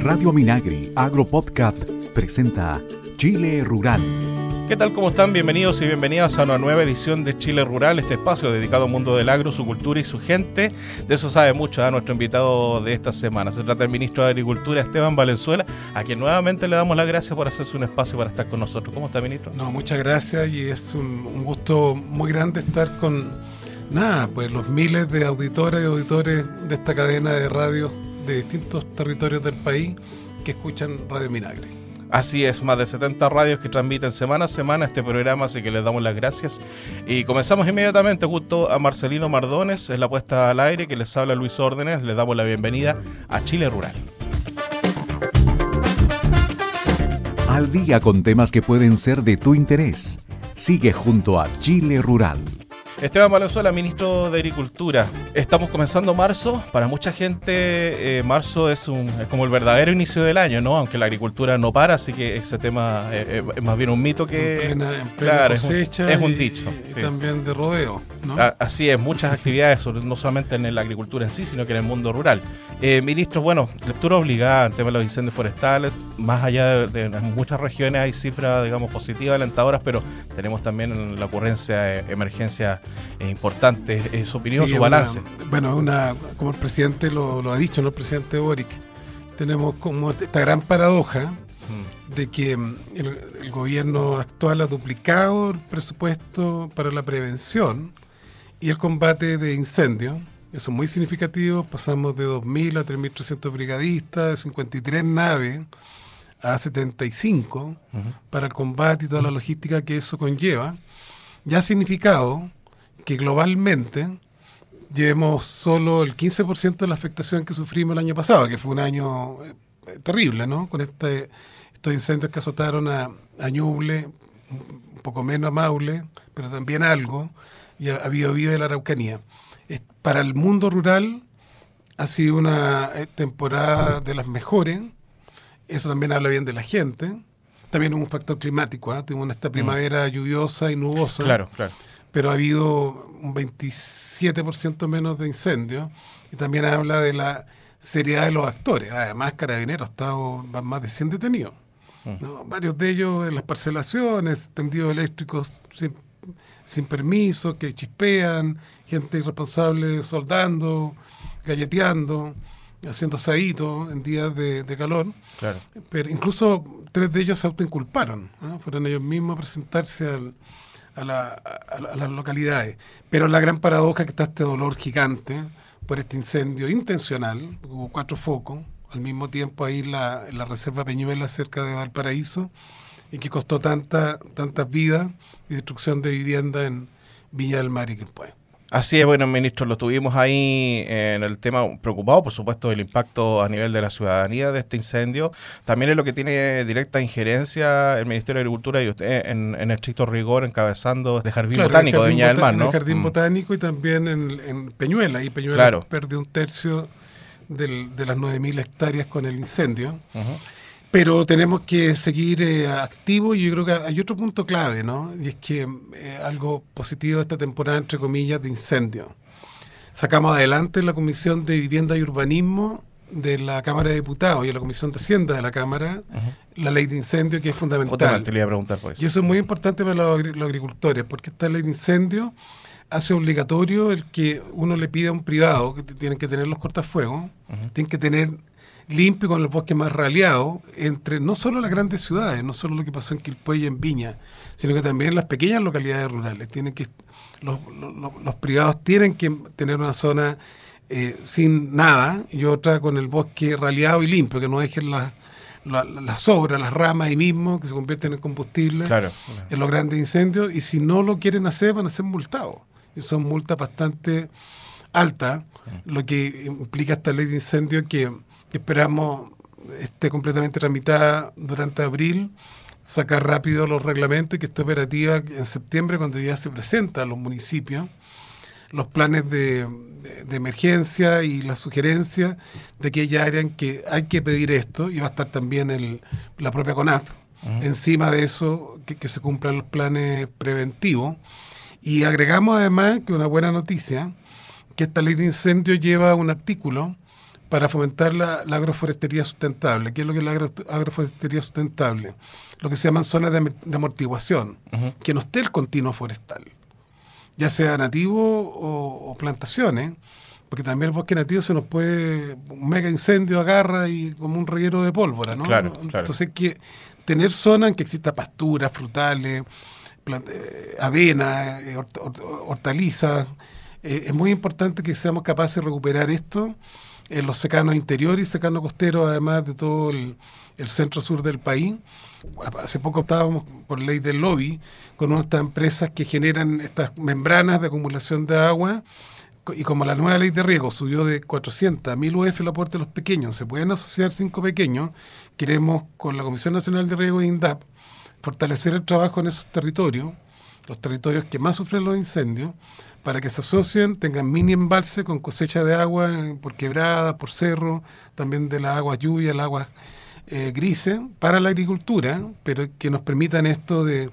Radio Minagri Agro Podcast presenta Chile Rural. ¿Qué tal? ¿Cómo están? Bienvenidos y bienvenidas a una nueva edición de Chile Rural, este espacio dedicado al mundo del agro, su cultura y su gente. De eso sabe mucho ¿eh? nuestro invitado de esta semana. Se trata del ministro de Agricultura, Esteban Valenzuela, a quien nuevamente le damos las gracias por hacerse un espacio para estar con nosotros. ¿Cómo está, ministro? No, muchas gracias y es un, un gusto muy grande estar con, nada, pues los miles de auditoras y auditores de esta cadena de radio de distintos territorios del país que escuchan Radio Minagre. Así es, más de 70 radios que transmiten semana a semana este programa, así que les damos las gracias. Y comenzamos inmediatamente junto a Marcelino Mardones, en la puesta al aire, que les habla Luis Órdenes, les damos la bienvenida a Chile Rural. Al día con temas que pueden ser de tu interés. Sigue junto a Chile Rural. Esteban Valenzuela, ministro de Agricultura. Estamos comenzando marzo. Para mucha gente, eh, marzo es, un, es como el verdadero inicio del año, ¿no? Aunque la agricultura no para, así que ese tema eh, eh, es más bien un mito que. En plena, en plena claro, cosecha es un, es un y- dicho. y sí. también de rodeo. ¿no? A- Así es, muchas actividades, no solamente en la agricultura en sí, sino que en el mundo rural. Eh, ministro, bueno, lectura obligada en tema de los incendios forestales. Más allá de, de- muchas regiones hay cifras, digamos, positivas, alentadoras, pero tenemos también la ocurrencia de emergencias eh, importantes. Eh, su opinión, Sí, su una- balance. bueno, una, como el presidente lo, lo ha dicho, ¿no? El presidente Boric. Tenemos como esta gran paradoja Mm. de que mm, el, el gobierno actual ha duplicado el presupuesto para la prevención y el combate de incendios. Eso es muy significativo. Pasamos de 2.000 a 3.300 brigadistas, de 53 naves a 75 para el combate y toda la logística que eso conlleva. Ya ha significado que globalmente llevemos solo el 15% de la afectación que sufrimos el año pasado, que fue un año eh, terrible, ¿no? Con este, estos incendios que azotaron a, a Ñuble, un poco menos a Maule, pero también algo, y a, a Biobío de la Araucanía. Es- para el mundo rural ha sido una eh, temporada de las mejores, eso también habla bien de la gente. También hubo un factor climático, ¿ah? tuvimos esta primavera lluviosa y nubosa Claro, claro. Pero ha habido un 27% menos de incendios y también habla de la seriedad de los actores. Además, Carabineros estado más de 100 detenidos. ¿no? Varios de ellos en las parcelaciones, tendidos eléctricos sin, sin permiso, que chispean, gente irresponsable soldando, galleteando, haciendo asadito en días de, de calor. claro. Pero incluso tres de ellos se autoinculparon. ¿no? Fueron ellos mismos a presentarse al- a, la- a la- a las localidades. Pero la gran paradoja que está este dolor gigante por este incendio intencional. Hubo cuatro focos. Al mismo tiempo ahí la, la reserva Peñuela cerca de Valparaíso y que costó tanta, tantas vidas y destrucción de vivienda en Villa del Mar y Quilpué. Así es, bueno, ministro, lo tuvimos ahí en el tema preocupado, por supuesto, del impacto a nivel de la ciudadanía de este incendio. También es lo que tiene directa injerencia el Ministerio de Agricultura y usted en, en estricto rigor encabezando el Jardín Claro, Botánico de Viña del Mar, ¿no? En el Jardín Mm. Botánico y también en, en Peñuela. Y Peñuela Claro. perdió un tercio del- de las 9.000 hectáreas con el incendio. Ujú. Pero tenemos que seguir eh, activos y yo creo que hay otro punto clave, ¿no? Y es que eh, algo positivo de esta temporada, entre comillas, de incendio. Sacamos adelante en la Comisión de Vivienda y Urbanismo de la Cámara de Diputados y la Comisión de Hacienda de la Cámara la ley de incendio que es fundamental. Le iba a preguntar por eso. Y eso es muy importante para los, agri- los agricultores, porque esta ley de incendio hace obligatorio el que uno le pida a un privado, que tienen que tener los cortafuegos, tienen que tener limpio con el bosque más raleado, entre no solo las grandes ciudades, no solo lo que pasó en Quilpué y en Viña, sino que también las pequeñas localidades rurales. Tienen que, los, los- los- los privados tienen que tener una zona eh, sin nada y otra con el bosque raleado y limpio, que no dejen las la, la- las sobras, las ramas ahí mismo, que se convierten en combustible Claro. en los grandes incendios, y si no lo quieren hacer, van a ser multados. Y son multas bastante altas, lo que implica esta ley de incendio que, que esperamos esté completamente tramitada durante abril, sacar rápido los reglamentos y que esté operativa en septiembre cuando ya se presenta a los municipios los planes de, de- de emergencia y las sugerencias de aquella área en que hay que pedir esto y va a estar también el, la propia CONAF encima de eso, que, que se cumplan los planes preventivos. Y agregamos además que una buena noticia, que esta ley de incendio lleva un artículo para fomentar la, agroforestería sustentable. ¿Qué es lo que es la agroforestería sustentable? Lo que se llaman zonas de, amortiguación, que no esté el continuo forestal, ya sea nativo o, plantaciones, porque también el bosque nativo se nos puede, un mega incendio agarra y como un reguero de pólvora, ¿no? Entonces hay que tener zonas en que exista pasturas, frutales, eh, avena, eh, hortalizas. Eh, es muy importante que seamos capaces de recuperar esto en los secanos interiores y secanos costeros, además de todo el, centro sur del país. Hace poco estábamos por ley del lobby con unas empresas que generan estas membranas de acumulación de agua y como la nueva ley de riego subió de 400 a 1000 UF el aporte de los pequeños, se pueden asociar cinco pequeños, queremos con la Comisión Nacional de Riego e INDAP fortalecer el trabajo en esos territorios, los territorios que más sufren los incendios, para que se asocien, tengan mini embalse con cosecha de agua por quebrada, por cerro, también de las aguas lluvia, las aguas eh, grises, para la agricultura, pero que nos permitan esto de,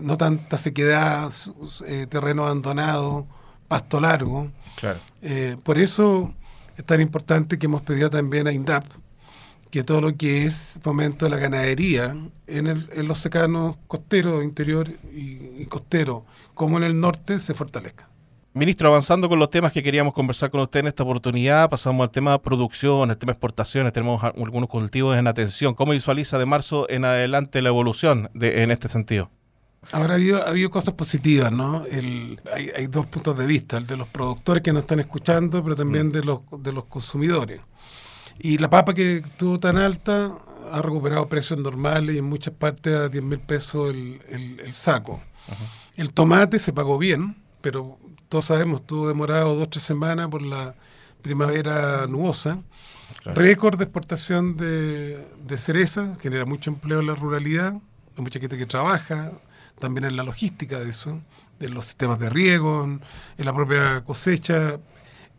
no tanta sequedad, eh, terreno abandonado, pasto largo. Eh, por eso es tan importante que hemos pedido también a INDAP que todo lo que es fomento de la ganadería en, el, en los secanos costeros, interior y, costero, como en el norte, se fortalezca. Ministro, avanzando con los temas que queríamos conversar con usted en esta oportunidad, pasamos al tema de producción, el tema de exportaciones, tenemos algunos cultivos en atención. ¿Cómo visualiza de marzo en adelante la evolución de, en este sentido? Ahora ha habido, ha habido cosas positivas, ¿no? El, hay, hay, dos puntos de vista, el de los productores que nos están escuchando, pero también mm. de, los, de los consumidores. Y la papa que estuvo tan alta ha recuperado precios normales y en muchas partes a 10 mil pesos el, el, saco. El tomate se pagó bien, pero todos sabemos, estuvo demorado dos o tres semanas por la primavera nubosa. Récord de exportación de, de cereza, genera mucho empleo en la ruralidad, hay mucha gente que trabaja, también en la logística de eso, de los sistemas de riego, en, la propia cosecha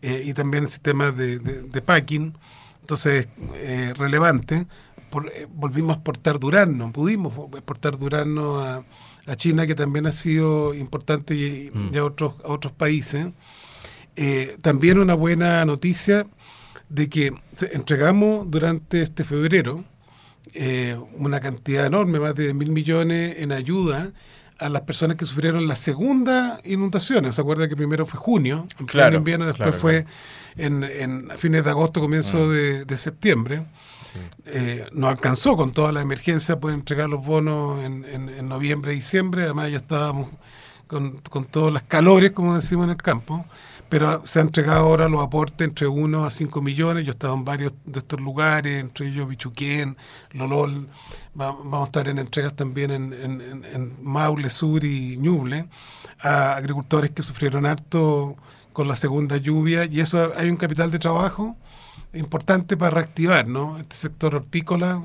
eh, y también en sistemas de, de packing. Entonces, eh, relevante. Eh, volvimos a exportar durazno, pudimos exportar durazno a, China, que también ha sido importante, y, mm. a, otros, a otros países. Eh, también una buena noticia de que entregamos durante este febrero una cantidad enorme, más de mil millones en ayuda a las personas que sufrieron la segunda inundación. ¿Se acuerda que primero fue junio, en claro, invierno, después fue en, en fines de agosto, comienzo mm. de, septiembre. Eh, no alcanzó con toda la emergencia, pueden entregar los bonos en, en, noviembre y diciembre, además ya estábamos con, con todos los calores, como decimos en el campo, pero se han entregado ahora los aportes entre 1 a 5 millones, yo he estado en varios de estos lugares, entre ellos Bichuquén, Lolol, vamos a estar en entregas también en, Maule Sur y Ñuble, a agricultores que sufrieron harto con la segunda lluvia. Y eso hay un capital de trabajo importante para reactivar ¿no? este sector hortícola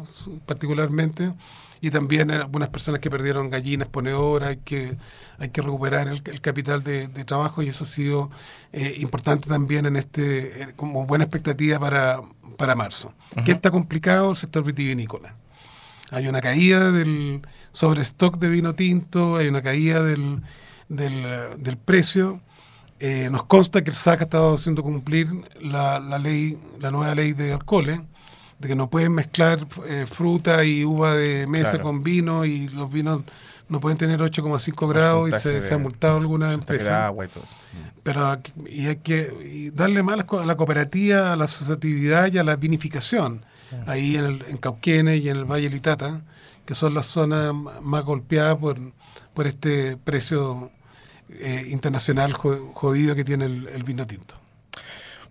particularmente y también algunas personas que perdieron gallinas ponedoras, hay que, hay que recuperar el, capital de, trabajo y eso ha sido eh, importante también en este eh, como buena expectativa para, para marzo. ¿Qué está complicado? El sector vitivinícola. Hay una caída del sobrestock de vino tinto, hay una caída del, del, del precio eh, nos consta que el SAC ha estado haciendo cumplir la, ley, la nueva ley de alcoholes, de que no pueden mezclar eh, fruta y uva de mesa con vino y los vinos no pueden tener 8,5 grados y se, ha multado algunas empresas. Pero y hay que darle más a la cooperativa, a la asociatividad y a la vinificación, ahí en, el, en Cauquenes y en el Valle Litata, que son las zonas más golpeadas por, por este precio eh, internacional jodido que tiene el, vino tinto.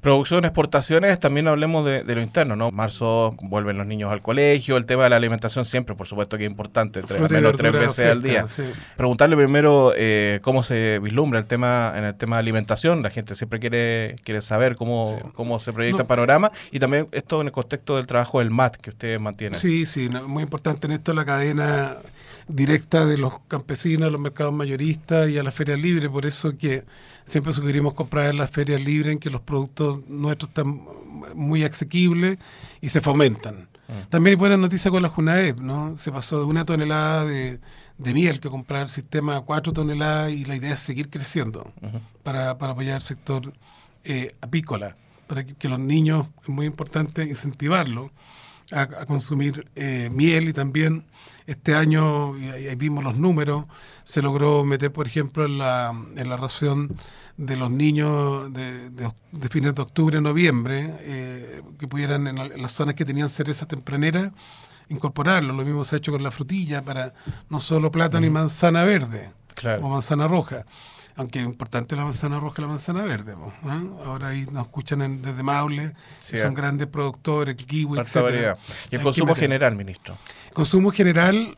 Producción, exportaciones, también hablemos de, lo interno, ¿no? Marzo vuelven los niños al colegio, el tema de la alimentación siempre, por supuesto que es importante, tres, menos tres veces al día. Preguntarle primero eh, cómo se vislumbra el tema en el tema de alimentación, la gente siempre quiere quiere saber cómo, cómo se proyecta el panorama y también esto en el contexto del trabajo del MAT que ustedes mantienen. Sí, sí, muy importante en esto la cadena directa de los campesinos a los mercados mayoristas y a las ferias libres, por eso que siempre sugerimos comprar en las ferias libres en que los productos nuestros están muy asequibles y se fomentan. Mm. También hay buenas noticias con la JUNAEP, ¿no? Se pasó de una tonelada de, miel que comprar el sistema a cuatro toneladas y la idea es seguir creciendo para, para apoyar el sector eh, apícola para que, los niños, es muy importante incentivarlos a, consumir eh, miel y también este año, y ahí vimos los números, se logró meter, por ejemplo, en la, en la ración de los niños de, de, fines de octubre, noviembre, eh, que pudieran en, las zonas que tenían cereza tempranera incorporarlo. Lo mismo se ha hecho con la frutilla para no solo plátano y manzana verde o manzana roja. Aunque es importante la manzana roja y la manzana verde. ¿ah? Ahora ahí nos escuchan desde Maule, son grandes productores, el kiwi, etc. ¿Y el consumo general, ministro? Consumo general,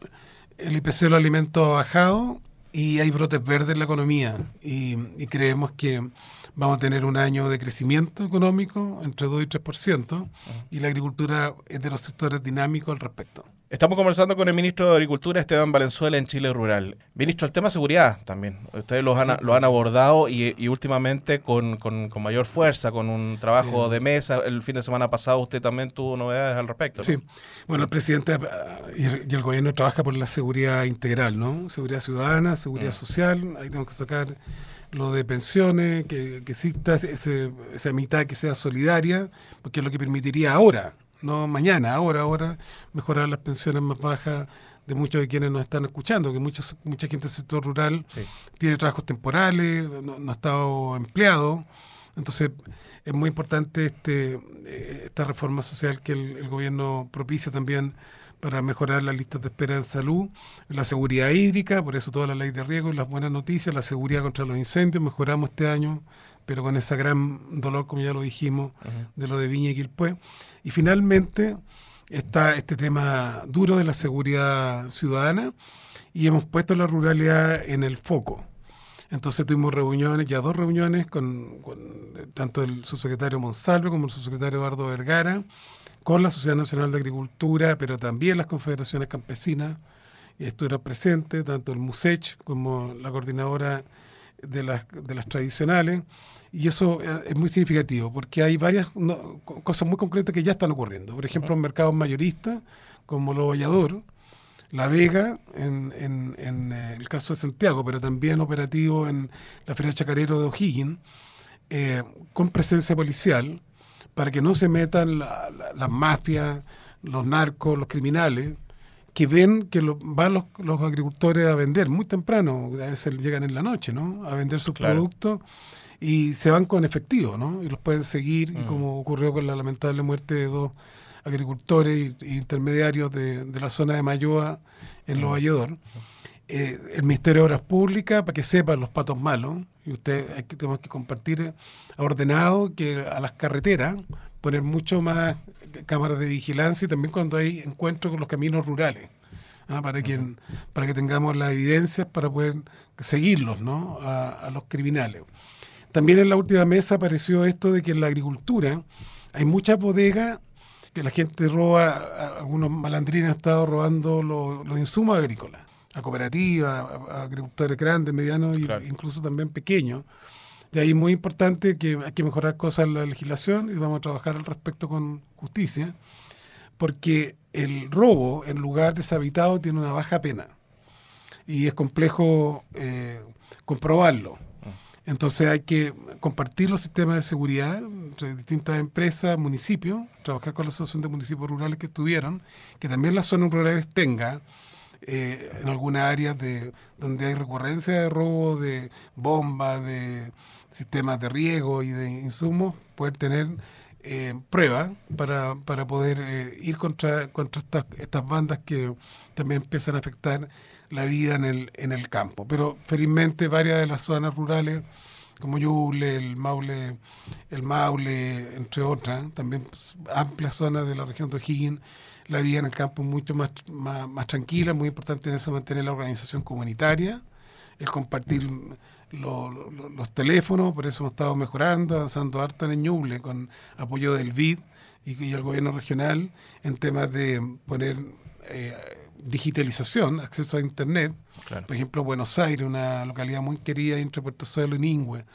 el IPC de los alimentos ha bajado y hay brotes verdes en la economía. Y, y creemos que vamos a tener un año de crecimiento económico entre 2 y 3%, y la agricultura es de los sectores dinámicos al respecto. Estamos conversando con el ministro de Agricultura, Esteban Valenzuela, en Chile Rural. Ministro, el tema de seguridad también. Ustedes lo han, lo han abordado y, últimamente con, mayor fuerza, con un trabajo de mesa. El fin de semana pasado usted también tuvo novedades al respecto. Sí, bueno, el presidente y el, gobierno trabaja por la seguridad integral, ¿no? Seguridad ciudadana, seguridad mm. social. Ahí tenemos que sacar lo de pensiones, que, que exista ese, esa mitad que sea solidaria, porque es lo que permitiría ahora no mañana, ahora, ahora, mejorar las pensiones más bajas de muchos de quienes nos están escuchando, que mucha, mucha gente del sector rural tiene trabajos temporales, no, ha estado empleado. Entonces, es muy importante este eh, esta reforma social que el, gobierno propicia también para mejorar las listas de espera en salud, la seguridad hídrica, por eso toda la ley de riesgo y las buenas noticias, la seguridad contra los incendios, mejoramos este año pero con ese gran dolor, como ya lo dijimos, de lo de Viña y Quilpué. Y finalmente está este tema duro de la seguridad ciudadana y hemos puesto la ruralidad en el foco. Entonces tuvimos reuniones, ya dos reuniones, con, tanto el subsecretario Monsalve como el subsecretario Eduardo Vergara, con la Sociedad Nacional de Agricultura, pero también las confederaciones campesinas. Estuvieron presentes, tanto el MUSECH como la coordinadora de las, de las tradicionales. Y eso eh, es muy significativo porque hay varias cosas muy concretas que ya están ocurriendo. Por ejemplo, en mercados mayoristas como Lo Vallador, La Vega, en, en, eh, el caso de Santiago, pero también operativo en la Feria Chacarero de O'Higgins, eh, con presencia policial, para que no se metan las mafias, los narcos, los criminales, que ven que van los, agricultores a vender muy temprano, a veces llegan en la noche, ¿no? A vender sus productos y se van con efectivo, ¿no? Y los pueden seguir, y mm. como ocurrió con la lamentable muerte de dos agricultores e intermediarios de, la zona de Mayoa en Los mm. Valledor. Eh, el Ministerio de Obras Públicas, para que sepan los patos malos, y usted hay que, tenemos que compartir, ha ordenado que a las carreteras poner mucho más cámaras de vigilancia y también cuando hay encuentros con los caminos rurales. ¿ah? para, que, para que tengamos las evidencias para poder seguirlos ¿no? a los criminales. También en la última mesa apareció esto de que en la agricultura hay muchas bodegas que la gente roba, algunos malandrines han estado robando los, insumos agrícolas, a cooperativas, a, agricultores grandes, medianos e incluso también pequeños. De ahí muy importante que hay que mejorar cosas en la legislación y vamos a trabajar al respecto con justicia, porque el robo en lugar deshabitado tiene una baja pena y es complejo eh, comprobarlo. Entonces hay que compartir los sistemas de seguridad entre distintas empresas, municipios, trabajar con la Asociación de Municipios Rurales que estuvieron, que también las zonas rurales tenga eh, en algunas áreas de donde hay recurrencia de robo de bombas, de sistemas de riego y de insumos, poder tener eh, pruebas para, para poder eh, ir contra, contra estas, estas bandas que también empiezan a afectar la vida en el, en el campo. Pero felizmente varias de las zonas rurales, como Yule, el Maule, el Maule, entre otras, también amplias zonas de la región de O'Higgins, la vida en el campo mucho más, más, tranquila, muy importante en eso mantener la organización comunitaria, el compartir los teléfonos, por eso hemos estado mejorando, avanzando harto en Ñuble con apoyo del BID y, y el gobierno regional en temas de poner eh, digitalización, acceso a Internet. Por ejemplo, Buenos Aires, una localidad muy querida entre Puerto Suelo y Ningüe,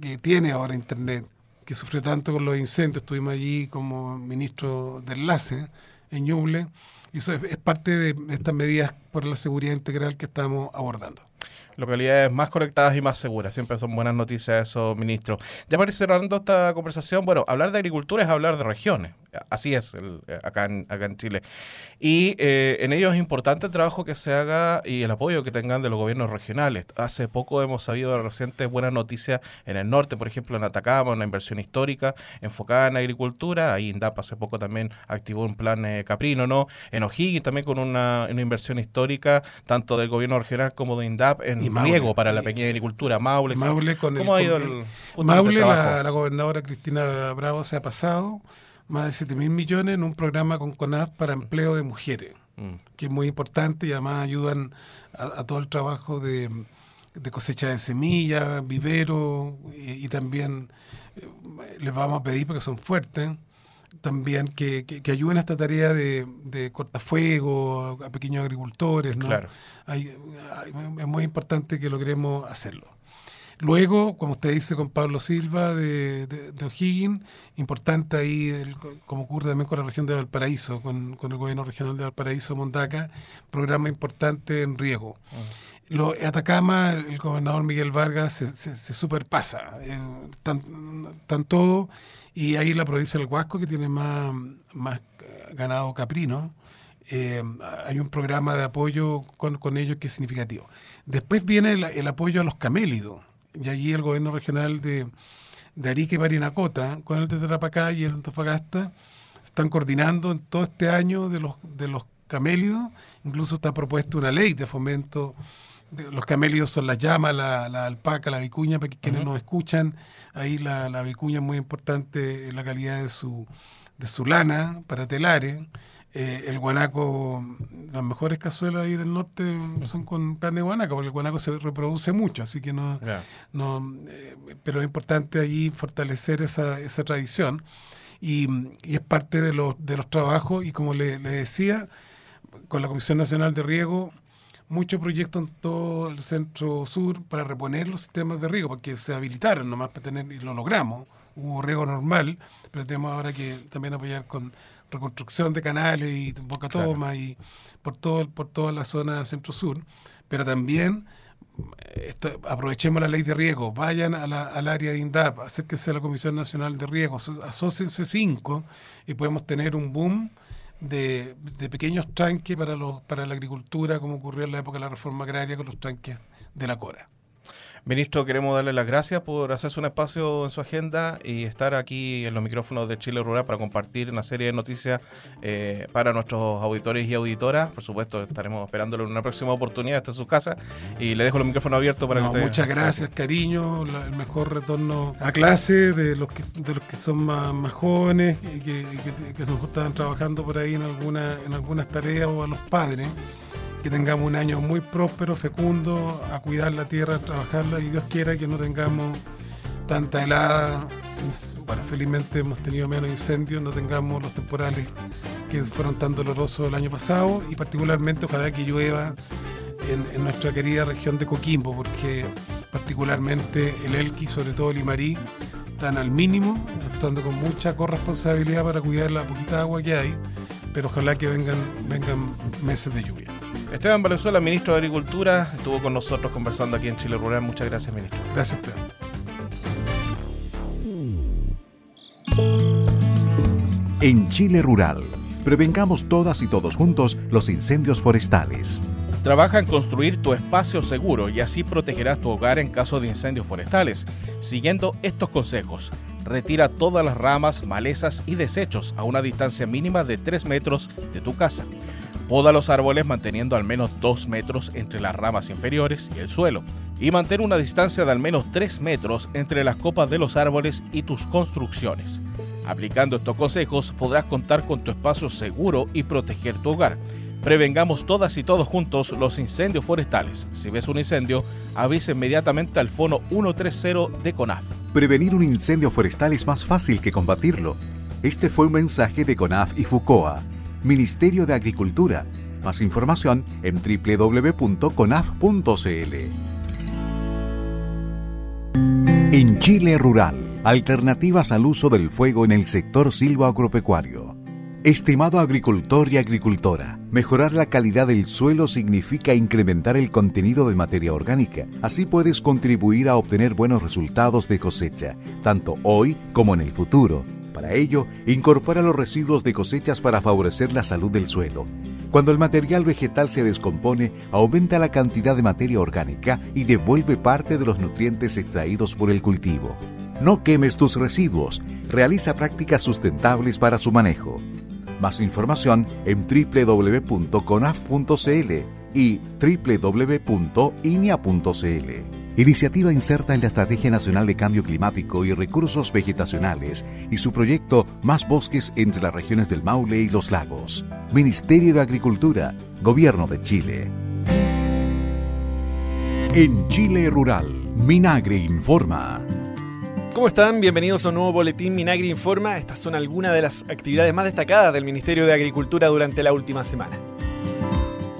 que tiene ahora Internet, que sufrió tanto con los incendios. Estuvimos allí como ministro de enlace en Ñuble. Y eso es, parte de estas medidas por la seguridad integral que estamos abordando. Localidades más conectadas y más seguras. Siempre son buenas noticias eso, ministro. Ya para ir cerrando esta conversación, bueno, hablar de agricultura es hablar de regiones. Así es acá, en, acá en Chile. Y eh, en ello es importante el trabajo que se haga y el apoyo que tengan de los gobiernos regionales. Hace poco hemos sabido de recientes buenas noticias en el norte, por ejemplo en Atacama, una inversión histórica enfocada en agricultura. Ahí INDAP hace poco también activó un plan eh, caprino, ¿no? En O'Higgins también con una, inversión histórica, tanto del gobierno regional como de INDAP en riego para la pequeña agricultura. Maule, Maule con ¿cómo ha ido el, Maule, la, la, gobernadora Cristina Bravo se ha pasado más de 7 mil millones en un programa con CONAF para empleo de mujeres, mm. que es muy importante y además ayudan a, todo el trabajo de, cosecha de semillas, vivero y, también eh, les vamos a pedir, porque son fuertes, también que, ayuden a esta tarea de, de cortafuego a, pequeños agricultores. ¿no? Claro. es muy importante que logremos hacerlo. Luego, como usted dice con Pablo Silva de, de, O'Higgins, importante ahí, como ocurre también con la región de Valparaíso, con, el gobierno regional de Valparaíso, Mondaca, programa importante en riego. Mm. Lo, Atacama, el gobernador Miguel Vargas se, se, superpasa, eh, tan, todo, y ahí la provincia del Huasco, que tiene más, más ganado caprino, eh, hay un programa de apoyo con, ellos que es significativo. Después viene el, el apoyo a los camélidos y allí el gobierno regional de, de Arica y Parinacota, con el de Tarapacá y el de Antofagasta, están coordinando en todo este año de los, de los camélidos, incluso está propuesta una ley de fomento. los camélidos son la llama, la, alpaca, la vicuña, para quienes nos escuchan, ahí la, la vicuña es muy importante en la calidad de su, de su lana para telares. Eh, el guanaco, las mejores cazuelas ahí del norte son con carne de guanaco, porque el guanaco se reproduce mucho, así que no, no eh, pero es importante allí fortalecer esa, esa tradición. Y, es parte de los, de los trabajos y como le, decía, con la Comisión Nacional de Riego, muchos proyectos en todo el centro sur para reponer los sistemas de riego, porque se habilitaron nomás para tener, y lo logramos, hubo riego normal, pero tenemos ahora que también apoyar con reconstrucción de canales y boca toma y por todo por toda la zona centro sur pero también aprovechemos la ley de riego vayan al área de INDAP acérquense a la Comisión Nacional de Riego asóciense cinco y podemos tener un boom de, de, pequeños tranques para los para la agricultura como ocurrió en la época de la reforma agraria con los tranques de la Cora Ministro, queremos darle las gracias por hacerse un espacio en su agenda y estar aquí en los micrófonos de Chile Rural para compartir una serie de noticias eh, para nuestros auditores y auditoras. Por supuesto, estaremos esperándolo en una próxima oportunidad hasta su casa y le dejo los micrófonos abiertos para que usted... Muchas gracias, cariño. el mejor retorno a clase de los que, de los que son más, jóvenes y que, que, están trabajando por ahí en, alguna, en algunas tareas o a los padres que tengamos un año muy próspero, fecundo, a cuidar la tierra, a trabajarla y Dios quiera que no tengamos tanta helada. Bueno, felizmente hemos tenido menos incendios, no tengamos los temporales que fueron tan dolorosos el año pasado y particularmente ojalá que llueva en, nuestra querida región de Coquimbo, porque particularmente el Elqui, sobre todo el Imarí, están al mínimo, actuando con mucha corresponsabilidad para cuidar la poquita agua que hay, pero ojalá que vengan, vengan meses de lluvia. Esteban Valenzuela, ministro de Agricultura, estuvo con nosotros conversando aquí en Chile Rural. Muchas gracias, ministro. Gracias, Esteban. En Chile Rural, prevengamos todas y todos juntos los incendios forestales. Trabaja en construir tu espacio seguro y así protegerás tu hogar en caso de incendios forestales. Siguiendo estos consejos, retira todas las ramas, malezas y desechos a una distancia mínima de 3 metros de tu casa. Poda los árboles manteniendo al menos 2 metros entre las ramas inferiores y el suelo. Y mantén una distancia de al menos 3 metros entre las copas de los árboles y tus construcciones. Aplicando estos consejos podrás contar con tu espacio seguro y proteger tu hogar. Prevengamos todas y todos juntos los incendios forestales. Si ves un incendio, avisa inmediatamente al Fono 130 de CONAF. Prevenir un incendio forestal es más fácil que combatirlo. Este fue un mensaje de CONAF y FUCOA Ministerio de Agricultura. Más información en www.conaf.cl. En Chile Rural, alternativas al uso del fuego en el sector silvoagropecuario. Estimado agricultor y agricultora, mejorar la calidad del suelo significa incrementar el contenido de materia orgánica. Así puedes contribuir a obtener buenos resultados de cosecha, tanto hoy como en el futuro. Para ello, incorpora los residuos de cosechas para favorecer la salud del suelo. Cuando el material vegetal se descompone, aumenta la cantidad de materia orgánica y devuelve parte de los nutrientes extraídos por el cultivo. No quemes tus residuos. Realiza prácticas sustentables para su manejo. Más información en www.conaf.cl y www.inia.cl. Iniciativa inserta en la Estrategia Nacional de Cambio Climático y Recursos Vegetacionales y su proyecto Más Bosques entre las regiones del Maule y los lagos. Ministerio de Agricultura, Gobierno de Chile. En Chile Rural, Minagre informa. ¿Cómo están? Bienvenidos a un nuevo boletín Minagri Informa. Estas son algunas de las actividades más destacadas del Ministerio de Agricultura durante la última semana.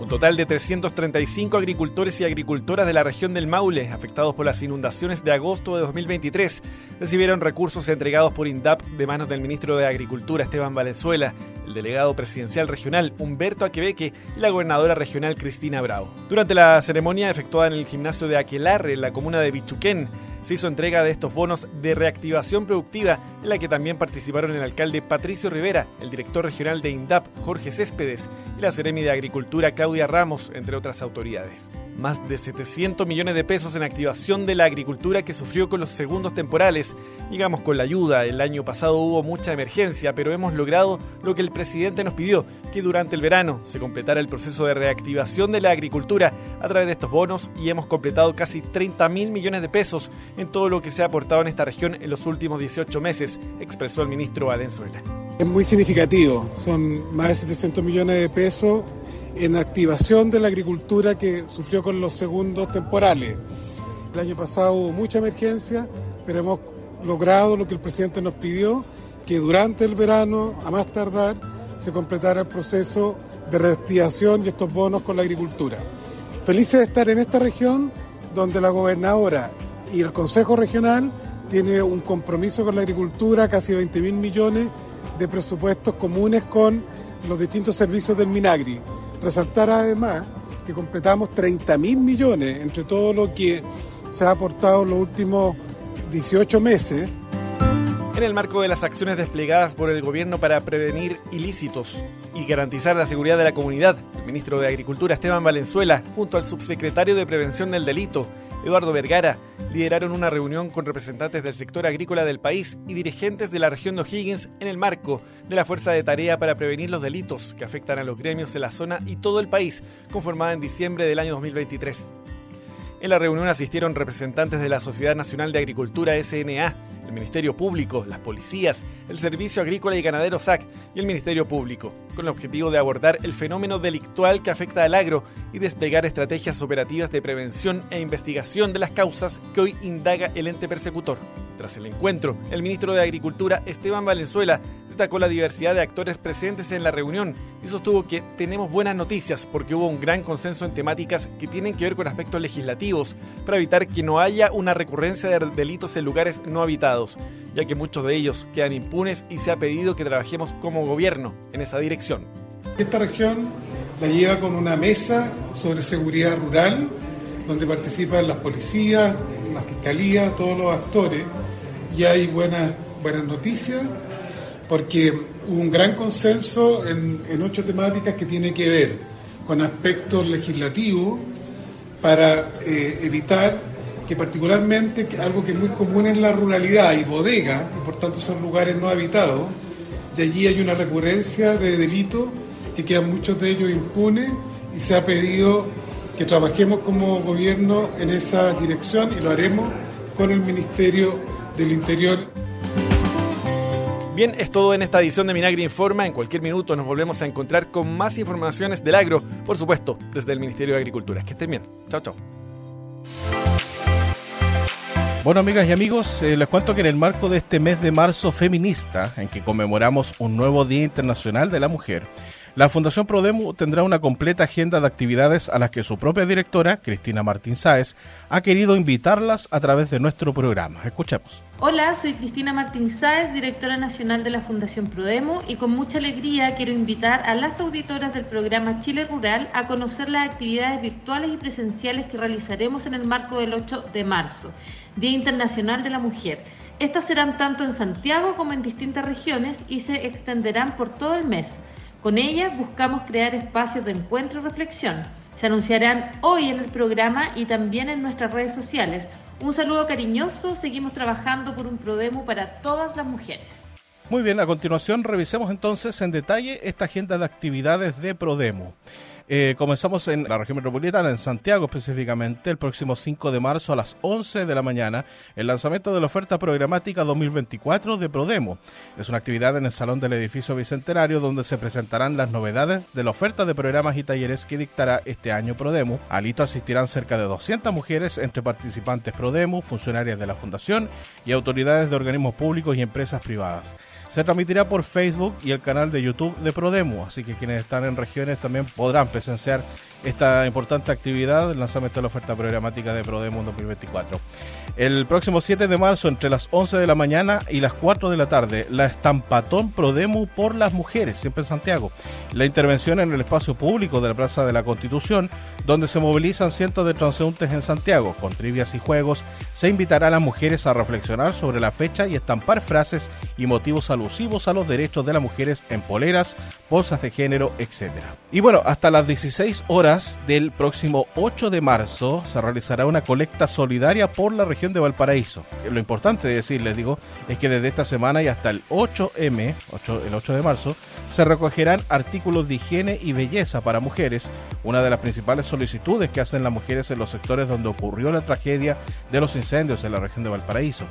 Un total de 335 agricultores y agricultoras de la región del Maule, afectados por las inundaciones de agosto de 2023, recibieron recursos entregados por INDAP de manos del ministro de Agricultura Esteban Valenzuela, el delegado presidencial regional Humberto Aquebeque y la gobernadora regional Cristina Bravo. Durante la ceremonia efectuada en el gimnasio de Aquelarre, en la comuna de Bichuquén, se hizo entrega de estos bonos de reactivación productiva en la que también participaron el alcalde Patricio Rivera, el director regional de INDAP Jorge Céspedes y la Seremi de Agricultura Claudia Ramos, entre otras autoridades más de 700 millones de pesos en activación de la agricultura que sufrió con los segundos temporales. Digamos con la ayuda, el año pasado hubo mucha emergencia, pero hemos logrado lo que el presidente nos pidió, que durante el verano se completara el proceso de reactivación de la agricultura a través de estos bonos y hemos completado casi 30 mil millones de pesos en todo lo que se ha aportado en esta región en los últimos 18 meses, expresó el ministro Valenzuela. Es muy significativo, son más de 700 millones de pesos en activación de la agricultura que sufrió con los segundos temporales. El año pasado hubo mucha emergencia, pero hemos logrado lo que el presidente nos pidió, que durante el verano, a más tardar, se completara el proceso de reactivación y estos bonos con la agricultura. Felices de estar en esta región donde la gobernadora y el Consejo Regional tiene un compromiso con la agricultura, casi 20 mil millones de presupuestos comunes con los distintos servicios del Minagri. Resaltar además que completamos 30 mil millones entre todo lo que se ha aportado en los últimos 18 meses. En el marco de las acciones desplegadas por el gobierno para prevenir ilícitos y garantizar la seguridad de la comunidad, el ministro de Agricultura Esteban Valenzuela, junto al subsecretario de Prevención del Delito, Eduardo Vergara, lideraron una reunión con representantes del sector agrícola del país y dirigentes de la región de O'Higgins en el marco de la Fuerza de Tarea para Prevenir los Delitos que afectan a los gremios de la zona y todo el país, conformada en diciembre del año 2023. En la reunión asistieron representantes de la Sociedad Nacional de Agricultura SNA, el Ministerio Público, las policías, el Servicio Agrícola y Ganadero SAC y el Ministerio Público, con el objetivo de abordar el fenómeno delictual que afecta al agro y desplegar estrategias operativas de prevención e investigación de las causas que hoy indaga el ente persecutor. Tras el encuentro, el ministro de Agricultura, Esteban Valenzuela, destacó la diversidad de actores presentes en la reunión y sostuvo que tenemos buenas noticias porque hubo un gran consenso en temáticas que tienen que ver con aspectos legislativos para evitar que no haya una recurrencia de delitos en lugares no habitados, ya que muchos de ellos quedan impunes y se ha pedido que trabajemos como gobierno en esa dirección. Esta región la lleva con una mesa sobre seguridad rural, donde participan las policías, la fiscalía, todos los actores, y hay buenas, buenas noticias porque hubo un gran consenso en, ocho temáticas que tiene que ver con aspectos legislativos para eh, evitar que particularmente algo que es muy común en la ruralidad y bodega, y por tanto son lugares no habitados, de allí hay una recurrencia de delitos que quedan muchos de ellos impunes y se ha pedido que trabajemos como gobierno en esa dirección y lo haremos con el Ministerio del Interior. Bien, es todo en esta edición de Minagri Informa. En cualquier minuto nos volvemos a encontrar con más informaciones del agro, por supuesto, desde el Ministerio de Agricultura. Que estén bien. Chao, chao. Bueno, amigas y amigos, eh, les cuento que en el marco de este mes de marzo feminista, en que conmemoramos un nuevo Día Internacional de la Mujer, La Fundación Prodemo tendrá una completa agenda de actividades a las que su propia directora, Cristina Martín Sáez, ha querido invitarlas a través de nuestro programa. Escuchemos. Hola, soy Cristina Martín Sáez, directora nacional de la Fundación Prodemo, y con mucha alegría quiero invitar a las auditoras del programa Chile Rural a conocer las actividades virtuales y presenciales que realizaremos en el marco del 8 de marzo, Día Internacional de la Mujer. Estas serán tanto en Santiago como en distintas regiones y se extenderán por todo el mes. Con ellas buscamos crear espacios de encuentro y reflexión. Se anunciarán hoy en el programa y también en nuestras redes sociales. Un saludo cariñoso, seguimos trabajando por un Prodemo para todas las mujeres. Muy bien, a continuación revisemos entonces en detalle esta agenda de actividades de Prodemo. Eh, comenzamos en la región metropolitana, en Santiago específicamente, el próximo 5 de marzo a las 11 de la mañana, el lanzamiento de la oferta programática 2024 de Prodemo. Es una actividad en el Salón del Edificio Bicentenario donde se presentarán las novedades de la oferta de programas y talleres que dictará este año Prodemo. Al hito asistirán cerca de 200 mujeres entre participantes Prodemo, funcionarias de la Fundación y autoridades de organismos públicos y empresas privadas. Se transmitirá por Facebook y el canal de YouTube de Prodemo, así que quienes están en regiones también podrán presenciar esta importante actividad, el lanzamiento de la oferta programática de Prodemo 2024. El próximo 7 de marzo, entre las 11 de la mañana y las 4 de la tarde, la estampatón Prodemo por las mujeres, siempre en Santiago. La intervención en el espacio público de la Plaza de la Constitución, donde se movilizan cientos de transeúntes en Santiago. Con trivias y juegos, se invitará a las mujeres a reflexionar sobre la fecha y estampar frases y motivos alusivos a los derechos de las mujeres en poleras, bolsas de género, etc. Y bueno, hasta las 16 horas del próximo 8 de marzo se realizará una colecta solidaria por la región de Valparaíso. Lo importante de decir, les digo, es que desde esta semana y hasta el 8M, el 8 de marzo, se recogerán artículos de higiene y belleza para mujeres, una de las principales solicitudes que hacen las mujeres en los sectores donde ocurrió la tragedia de los incendios en la región de Valparaíso.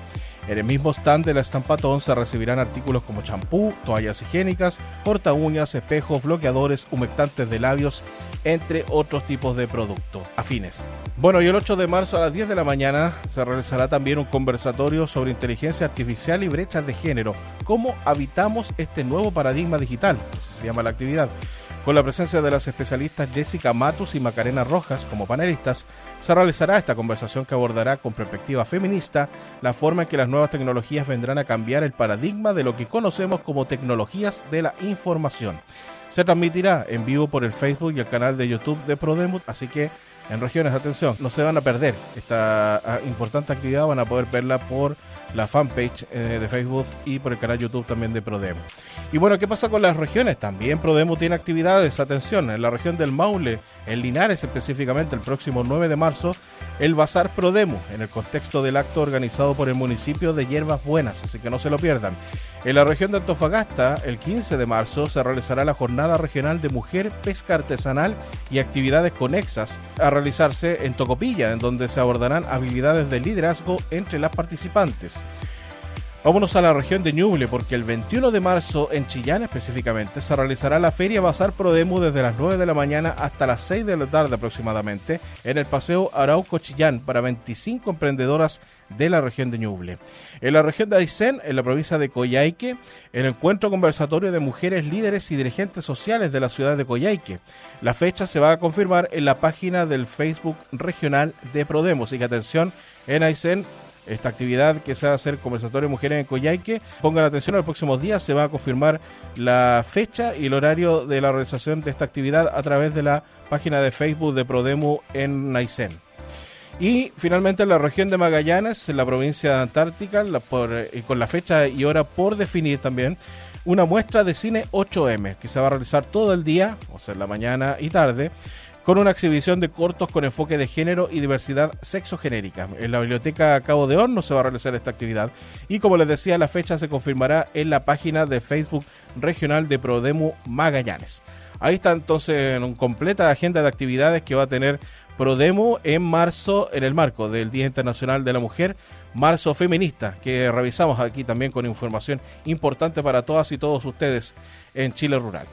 En el mismo stand de la Estampatón se recibirán artículos como champú, toallas higiénicas, corta uñas, espejos, bloqueadores, humectantes de labios, entre otros tipos de productos afines. Bueno, y el 8 de marzo a las 10 de la mañana se realizará también un conversatorio sobre inteligencia artificial y brechas de género, cómo habitamos este nuevo paradigma digital, así se llama la actividad. Con la presencia de las especialistas Jessica Matus y Macarena Rojas como panelistas, se realizará esta conversación que abordará con perspectiva feminista la forma en que las nuevas tecnologías vendrán a cambiar el paradigma de lo que conocemos como tecnologías de la información. Se transmitirá en vivo por el Facebook y el canal de YouTube de Prodemut, así que en regiones, atención, no se van a perder esta ah, importante actividad, van a poder verla por la fanpage eh, de Facebook y por el canal YouTube también de Prodemo. Y bueno, ¿qué pasa con las regiones? También Prodemo tiene actividades, atención, en la región del Maule, en Linares específicamente, el próximo 9 de marzo, el Bazar Prodemo, en el contexto del acto organizado por el municipio de Hierbas Buenas, así que no se lo pierdan. En la región de Antofagasta, el 15 de marzo, se realizará la Jornada Regional de Mujer, Pesca Artesanal y actividades conexas realizarse en Tocopilla, en donde se abordarán habilidades de liderazgo entre las participantes. Vámonos a la región de Ñuble porque el 21 de marzo en Chillán específicamente se realizará la Feria Bazar Prodemo desde las 9 de la mañana hasta las 6 de la tarde aproximadamente en el Paseo Arauco Chillán para 25 emprendedoras de la región de Ñuble. En la región de Aysén, en la provincia de Coyhaique, el encuentro conversatorio de mujeres líderes y dirigentes sociales de la ciudad de Coyhaique. La fecha se va a confirmar en la página del Facebook regional de Prodemos. Y que atención, en Aysén esta actividad que se va a hacer conversatorio mujeres en Coyhaique. Pongan atención, en los próximos días se va a confirmar la fecha y el horario de la realización de esta actividad a través de la página de Facebook de Prodemo en Naisen. Y finalmente en la región de Magallanes, en la provincia de Antártica, eh, con la fecha y hora por definir también, una muestra de cine 8M que se va a realizar todo el día, o sea, en la mañana y tarde, con una exhibición de cortos con enfoque de género y diversidad sexogenérica. En la biblioteca Cabo de Horno se va a realizar esta actividad y como les decía, la fecha se confirmará en la página de Facebook regional de Prodemo Magallanes. Ahí está entonces una completa agenda de actividades que va a tener Prodemo en marzo, en el marco del Día Internacional de la Mujer, marzo feminista, que revisamos aquí también con información importante para todas y todos ustedes en Chile Rural.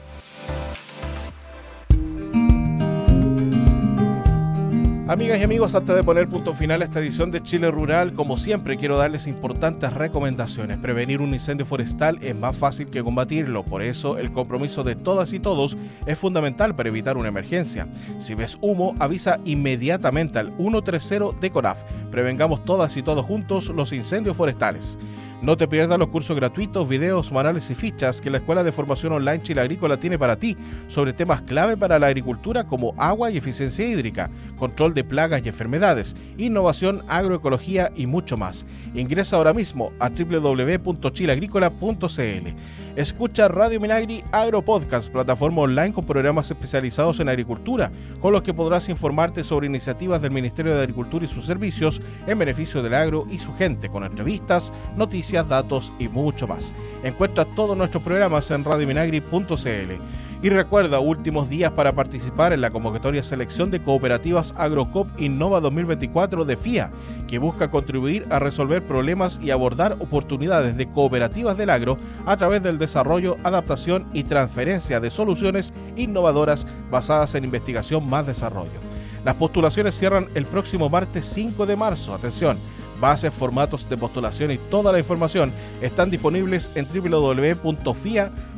Amigas y amigos, antes de poner punto final a esta edición de Chile Rural, como siempre quiero darles importantes recomendaciones. Prevenir un incendio forestal es más fácil que combatirlo, por eso el compromiso de todas y todos es fundamental para evitar una emergencia. Si ves humo, avisa inmediatamente al 130 de CORAF. Prevengamos todas y todos juntos los incendios forestales. No te pierdas los cursos gratuitos, videos, manuales y fichas que la Escuela de Formación Online Chile Agrícola tiene para ti sobre temas clave para la agricultura como agua y eficiencia hídrica, control de plagas y enfermedades, innovación, agroecología y mucho más. Ingresa ahora mismo a www.chileagrícola.cl. Escucha Radio Minagri Agro Podcast, plataforma online con programas especializados en agricultura, con los que podrás informarte sobre iniciativas del Ministerio de Agricultura y sus servicios en beneficio del agro y su gente, con entrevistas, noticias, datos y mucho más. Encuentra todos nuestros programas en radiominagri.cl. Y recuerda, últimos días para participar en la convocatoria Selección de Cooperativas Agrocop Innova 2024 de FIA, que busca contribuir a resolver problemas y abordar oportunidades de cooperativas del agro a través del desarrollo, adaptación y transferencia de soluciones innovadoras basadas en investigación más desarrollo. Las postulaciones cierran el próximo martes 5 de marzo. Atención, bases, formatos de postulación y toda la información están disponibles en www.fia.com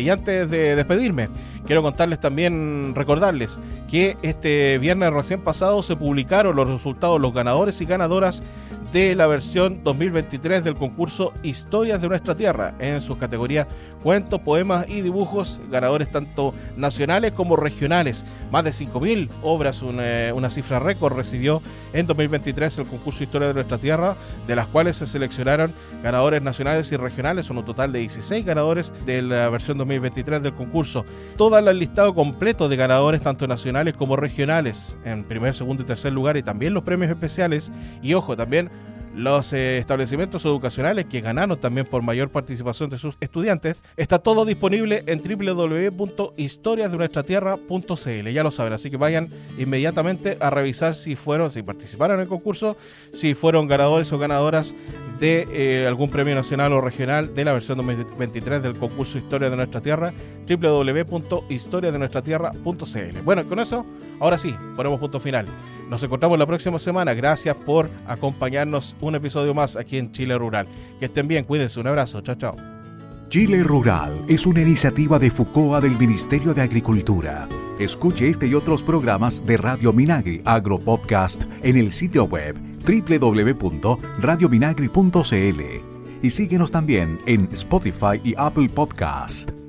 y antes de despedirme, quiero contarles también, recordarles que este viernes recién pasado se publicaron los resultados, los ganadores y ganadoras de la versión 2023 del concurso Historias de nuestra Tierra en sus categorías cuentos, poemas y dibujos, ganadores tanto nacionales como regionales. Más de 5.000 obras, una, una cifra récord recibió en 2023 el concurso Historia de nuestra Tierra, de las cuales se seleccionaron ganadores nacionales y regionales, son un total de 16 ganadores de la versión 2023 del concurso. Todo el listado completo de ganadores tanto nacionales como regionales en primer, segundo y tercer lugar y también los premios especiales y ojo también los eh, establecimientos educacionales que ganaron también por mayor participación de sus estudiantes. Está todo disponible en www.historiasdenuestratierra.cl. Ya lo saben, así que vayan inmediatamente a revisar si fueron, si participaron en el concurso, si fueron ganadores o ganadoras de eh, algún premio nacional o regional de la versión 2023 del concurso Historia de Nuestra Tierra, www.historiadenuestratierra.cl. Bueno, con eso, ahora sí, ponemos punto final. Nos encontramos la próxima semana. Gracias por acompañarnos un episodio más aquí en Chile Rural. Que estén bien, cuídense. Un abrazo. Chao, chao. Chile Rural es una iniciativa de FUCOA del Ministerio de Agricultura. Escuche este y otros programas de Radio Minagri Agropodcast en el sitio web www.radiominagri.cl y síguenos también en Spotify y Apple Podcast.